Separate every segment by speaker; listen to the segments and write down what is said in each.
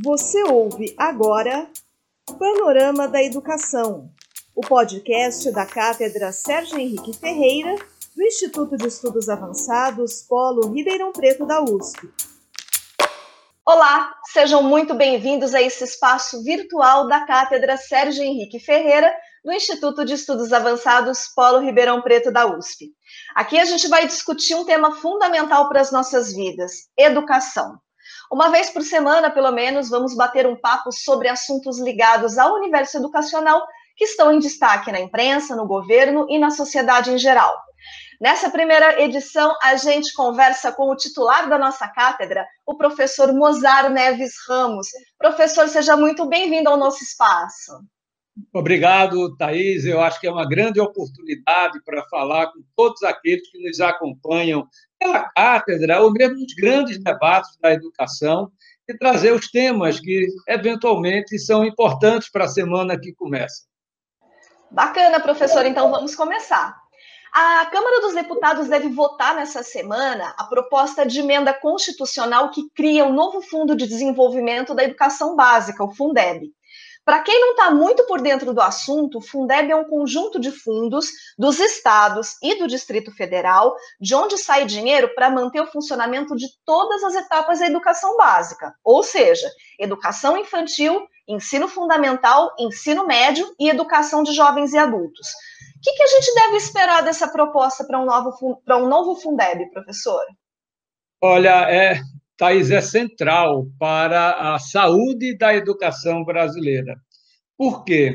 Speaker 1: Você ouve agora Panorama da Educação, o podcast da Cátedra Sérgio Henrique Ferreira, do Instituto de Estudos Avançados Polo Ribeirão Preto da USP. Olá, sejam muito bem-vindos a esse espaço virtual da Cátedra Sérgio Henrique Ferreira, do Instituto de Estudos Avançados Polo Ribeirão Preto da USP. Aqui a gente vai discutir um tema fundamental para as nossas vidas: educação. Uma vez por semana, pelo menos, vamos bater um papo sobre assuntos ligados ao universo educacional que estão em destaque na imprensa, no governo e na sociedade em geral. Nessa primeira edição, a gente conversa com o titular da nossa cátedra, o professor Mozar Neves Ramos. Professor, seja muito bem-vindo ao nosso espaço.
Speaker 2: Obrigado, Thaís. Eu acho que é uma grande oportunidade para falar com todos aqueles que nos acompanham pela cátedra, ou mesmo nos grandes debates da educação, e trazer os temas que, eventualmente, são importantes para a semana que começa.
Speaker 1: Bacana, professor. Então, vamos começar. A Câmara dos Deputados deve votar nessa semana a proposta de emenda constitucional que cria o um novo Fundo de Desenvolvimento da Educação Básica, o Fundeb. Para quem não está muito por dentro do assunto, o Fundeb é um conjunto de fundos dos estados e do Distrito Federal, de onde sai dinheiro para manter o funcionamento de todas as etapas da educação básica, ou seja, educação infantil, ensino fundamental, ensino médio e educação de jovens e adultos. O que, que a gente deve esperar dessa proposta para um, novo, um novo Fundeb, professor?
Speaker 2: Olha, é, Thais, é central para a saúde da educação brasileira. Por quê?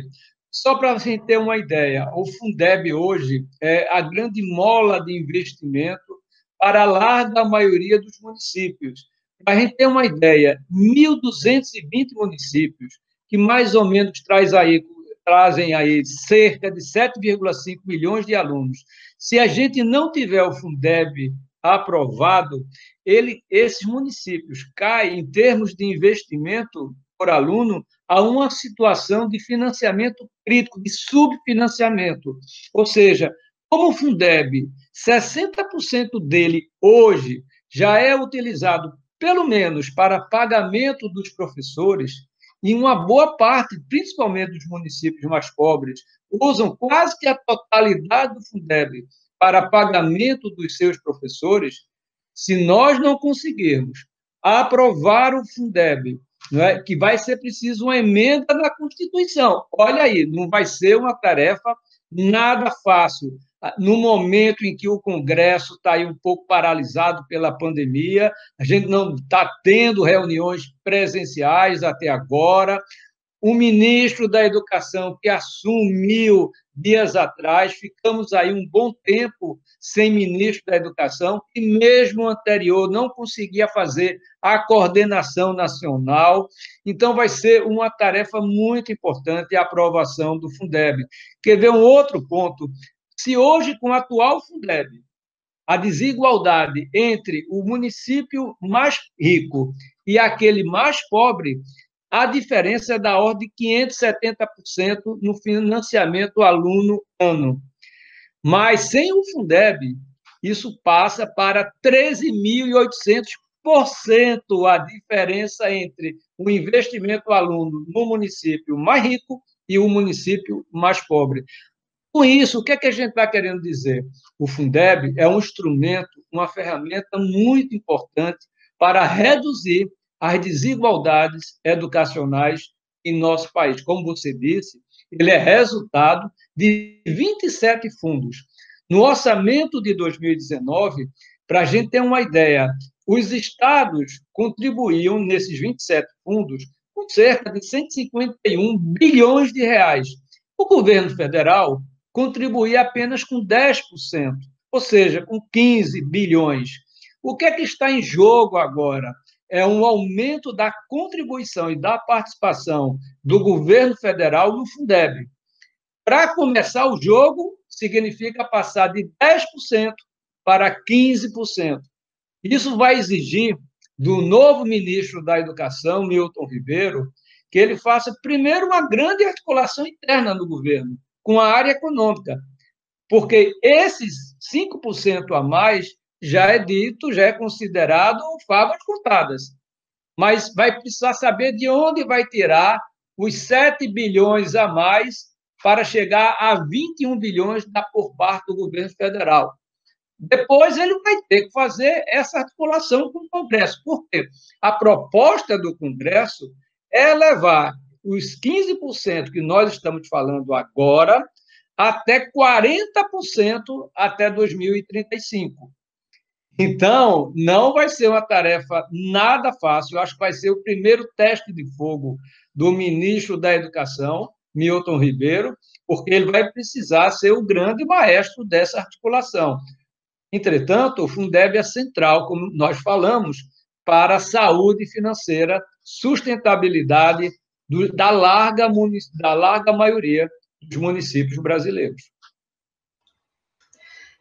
Speaker 2: Só para gente ter uma ideia, o Fundeb hoje é a grande mola de investimento para a larga maioria dos municípios. Para a gente ter uma ideia, 1.220 municípios, que mais ou menos traz aí, trazem aí cerca de 7,5 milhões de alunos. Se a gente não tiver o Fundeb aprovado, ele, esses municípios caem, em termos de investimento por aluno, a uma situação de financiamento crítico, de subfinanciamento. Ou seja, como o Fundeb, 60% dele hoje já é utilizado, pelo menos, para pagamento dos professores, e uma boa parte, principalmente dos municípios mais pobres, usam quase que a totalidade do Fundeb para pagamento dos seus professores, se nós não conseguirmos aprovar o Fundeb, é? que vai ser preciso uma emenda na Constituição. Olha aí, não vai ser uma tarefa nada fácil. No momento em que o Congresso está aí um pouco paralisado pela pandemia, a gente não está tendo reuniões presenciais até agora, o ministro da Educação, que assumiu dias atrás, ficamos aí um bom tempo sem ministro da Educação, e mesmo anterior não conseguia fazer a coordenação nacional. Então, vai ser uma tarefa muito importante a aprovação do Fundeb. Quer ver um outro ponto? Se hoje, com o atual Fundeb, a desigualdade entre o município mais rico e aquele mais pobre a diferença é da ordem de 570% no financiamento aluno-ano. Mas sem o Fundeb, isso passa para 13.800% a diferença entre o investimento aluno no município mais rico e o município mais pobre. Com isso, o que, é que a gente está querendo dizer? O Fundeb é um instrumento, uma ferramenta muito importante para reduzir as desigualdades educacionais em nosso país. Como você disse, ele é resultado de 27 fundos. No orçamento de 2019, para a gente ter uma ideia, os estados contribuíam nesses 27 fundos com cerca de 151 bilhões de reais. O governo federal contribuía apenas com 10%, ou seja, com 15 bilhões. O que é que está em jogo agora? É um aumento da contribuição e da participação do governo federal no Fundeb. Para começar o jogo, significa passar de 10% para 15%. Isso vai exigir do novo ministro da Educação, Milton Ribeiro, que ele faça primeiro uma grande articulação interna no governo com a área econômica, porque esses 5% a mais já é dito, já é considerado favas contadas. mas vai precisar saber de onde vai tirar os 7 bilhões a mais para chegar a 21 bilhões da, por parte do governo federal. Depois ele vai ter que fazer essa articulação com o Congresso. Por quê? A proposta do Congresso é levar os 15% que nós estamos falando agora até 40% até 2035. Então, não vai ser uma tarefa nada fácil. Eu acho que vai ser o primeiro teste de fogo do ministro da Educação, Milton Ribeiro, porque ele vai precisar ser o grande maestro dessa articulação. Entretanto, o Fundeb é central, como nós falamos, para a saúde financeira, sustentabilidade do, da, larga, da larga maioria dos municípios brasileiros.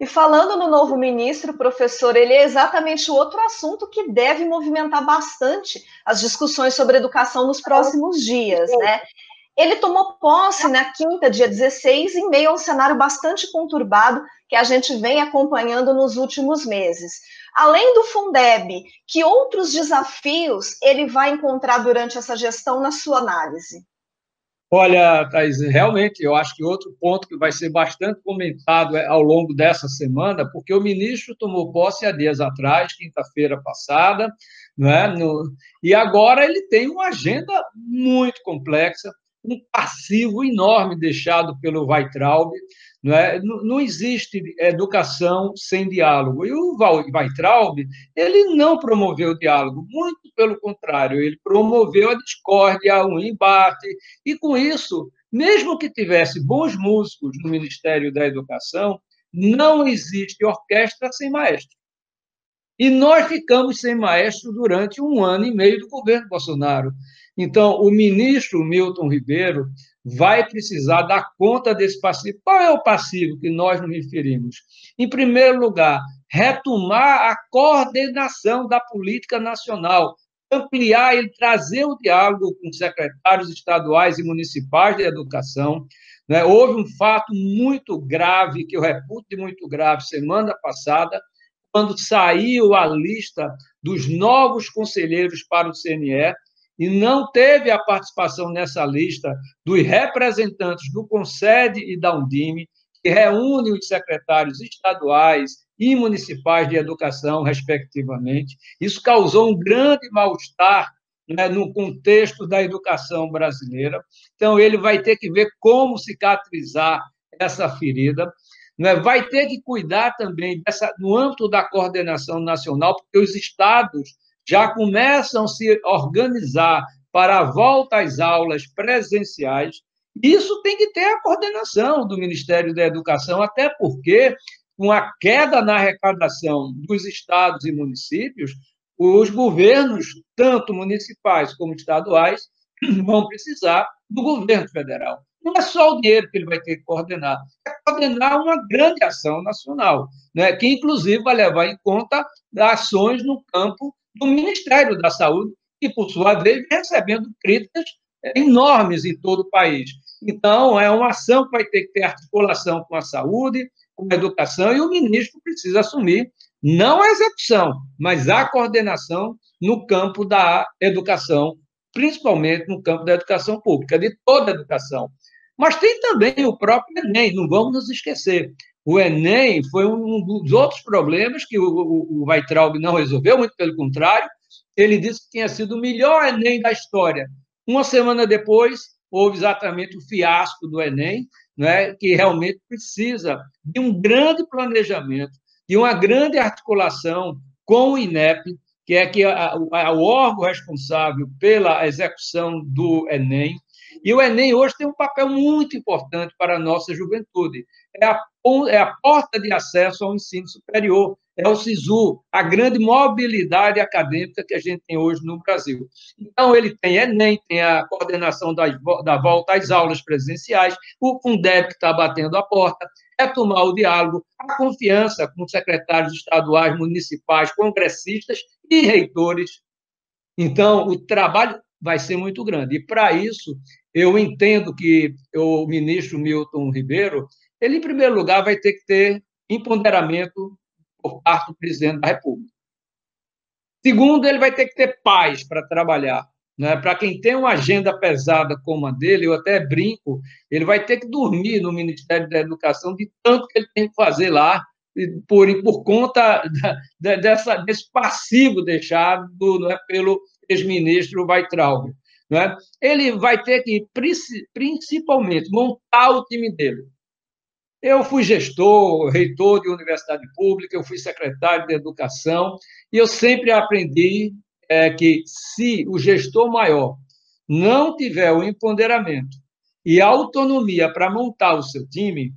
Speaker 1: E falando no novo ministro, professor, ele é exatamente o outro assunto que deve movimentar bastante as discussões sobre educação nos próximos dias, né? Ele tomou posse na quinta, dia 16, em meio a um cenário bastante conturbado que a gente vem acompanhando nos últimos meses. Além do Fundeb, que outros desafios ele vai encontrar durante essa gestão na sua análise?
Speaker 2: Olha, Thais, realmente, eu acho que outro ponto que vai ser bastante comentado é, ao longo dessa semana, porque o ministro tomou posse há dias atrás, quinta-feira passada, não é? No, e agora ele tem uma agenda muito complexa, um passivo enorme deixado pelo Weitraub, não, é? não, não existe educação sem diálogo. E o Weitraub, ele não promoveu o diálogo, muito pelo contrário, ele promoveu a discórdia, o embate, e com isso, mesmo que tivesse bons músicos no Ministério da Educação, não existe orquestra sem maestro. E nós ficamos sem maestro durante um ano e meio do governo Bolsonaro. Então, o ministro Milton Ribeiro vai precisar dar conta desse passivo. Qual é o passivo que nós nos referimos? Em primeiro lugar, retomar a coordenação da política nacional, ampliar e trazer o diálogo com secretários estaduais e municipais de educação. Né? Houve um fato muito grave, que eu reputo de muito grave, semana passada, quando saiu a lista dos novos conselheiros para o CNE, e não teve a participação nessa lista dos representantes do Concede e da Undime, que reúne os secretários estaduais e municipais de educação, respectivamente. Isso causou um grande mal-estar né, no contexto da educação brasileira. Então, ele vai ter que ver como cicatrizar essa ferida. Né? Vai ter que cuidar também dessa, no âmbito da coordenação nacional, porque os estados já começam a se organizar para a volta às aulas presenciais. Isso tem que ter a coordenação do Ministério da Educação, até porque, com a queda na arrecadação dos estados e municípios, os governos, tanto municipais como estaduais, vão precisar do governo federal. Não é só o dinheiro que ele vai ter que coordenar, é coordenar uma grande ação nacional, né, que, inclusive, vai levar em conta ações no campo do Ministério da Saúde, que, por sua vez, vem recebendo críticas enormes em todo o país. Então, é uma ação que vai ter que ter articulação com a saúde, com a educação, e o ministro precisa assumir não a execução, mas a coordenação no campo da educação, principalmente no campo da educação pública, de toda a educação. Mas tem também o próprio Enem, não vamos nos esquecer. O Enem foi um dos outros problemas que o, Weitraub não resolveu, muito pelo contrário, ele disse que tinha sido o melhor Enem da história. Uma semana depois, houve exatamente o fiasco do Enem, né, que realmente precisa de um grande planejamento, de uma grande articulação com o INEP, que é que a, a, o órgão responsável pela execução do Enem. E o Enem hoje tem um papel muito importante para a nossa juventude. É a é a porta de acesso ao ensino superior, é o SISU, a grande mobilidade acadêmica que a gente tem hoje no Brasil. Então, ele tem Enem, tem a coordenação da, da volta às aulas presenciais, o Fundeb que está batendo a porta, é tomar o diálogo, a confiança com secretários estaduais, municipais, congressistas e reitores. Então, o trabalho vai ser muito grande. E, para isso, eu entendo que o ministro Milton Ribeiro ele, em primeiro lugar, vai ter que ter empoderamento por parte do presidente da República. Segundo, ele vai ter que ter paz para trabalhar. Né? Para quem tem uma agenda pesada como a dele, eu até brinco, ele vai ter que dormir no Ministério da Educação de tanto que ele tem que fazer lá, por, por conta da, dessa, desse passivo deixado né, pelo ex-ministro Weitraub. Né? Ele vai ter que, principalmente, montar o time dele. Eu fui gestor, reitor de universidade pública, eu fui secretário de educação, e eu sempre aprendi é, que se o gestor maior não tiver o empoderamento e autonomia para montar o seu time,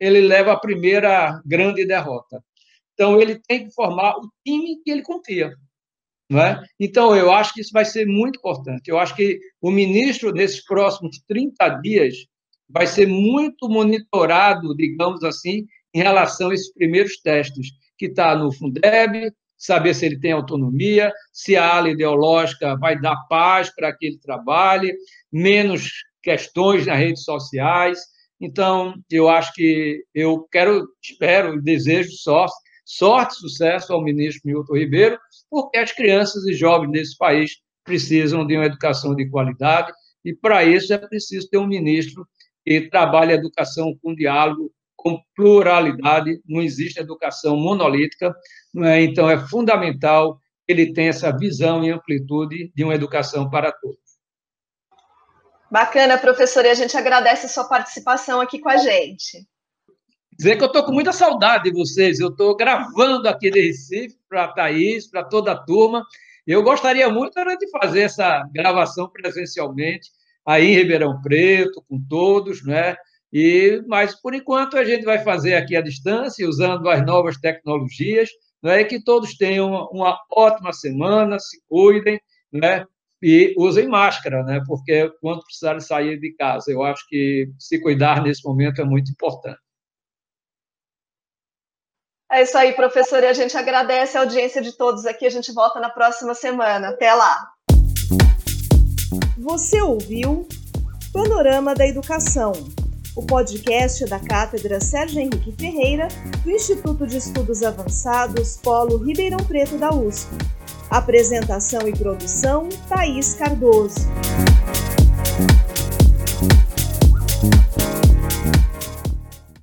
Speaker 2: ele leva a primeira grande derrota. Então, ele tem que formar o time que ele confia. É? Então, eu acho que isso vai ser muito importante. Eu acho que o ministro, nesses próximos 30 dias, vai ser muito monitorado, digamos assim, em relação a esses primeiros testes, que está no Fundeb, saber se ele tem autonomia, se a ala ideológica vai dar paz para que ele trabalhe, menos questões nas redes sociais. Então, eu acho que eu quero, espero, desejo sorte, sorte sucesso ao ministro Milton Ribeiro, porque as crianças e jovens desse país precisam de uma educação de qualidade, e para isso é preciso ter um ministro que trabalhe a educação com diálogo, com pluralidade, não existe educação monolítica, é? então é fundamental que ele tenha essa visão e amplitude de uma educação para todos.
Speaker 1: Bacana, professor, e a gente agradece a sua participação aqui com a gente.
Speaker 2: Dizer que eu estou com muita saudade de vocês, eu estou gravando aqui de Recife para a Thaís, para toda a turma, eu gostaria muito de fazer essa gravação presencialmente, aí em Ribeirão Preto, com todos, né? E, mas, por enquanto, a gente vai fazer aqui à distância, usando as novas tecnologias, né? que todos tenham uma, uma ótima semana, se cuidem, né? e usem máscara, né? porque quando precisarem sair de casa, eu acho que se cuidar nesse momento é muito importante.
Speaker 1: É isso aí, professor, e a gente agradece a audiência de todos aqui. A gente volta na próxima semana. Até lá! Você ouviu Panorama da Educação, o podcast da Cátedra Sérgio Henrique Ferreira, do Instituto de Estudos Avançados Polo Ribeirão Preto da USP. Apresentação e produção: Thaís Cardoso.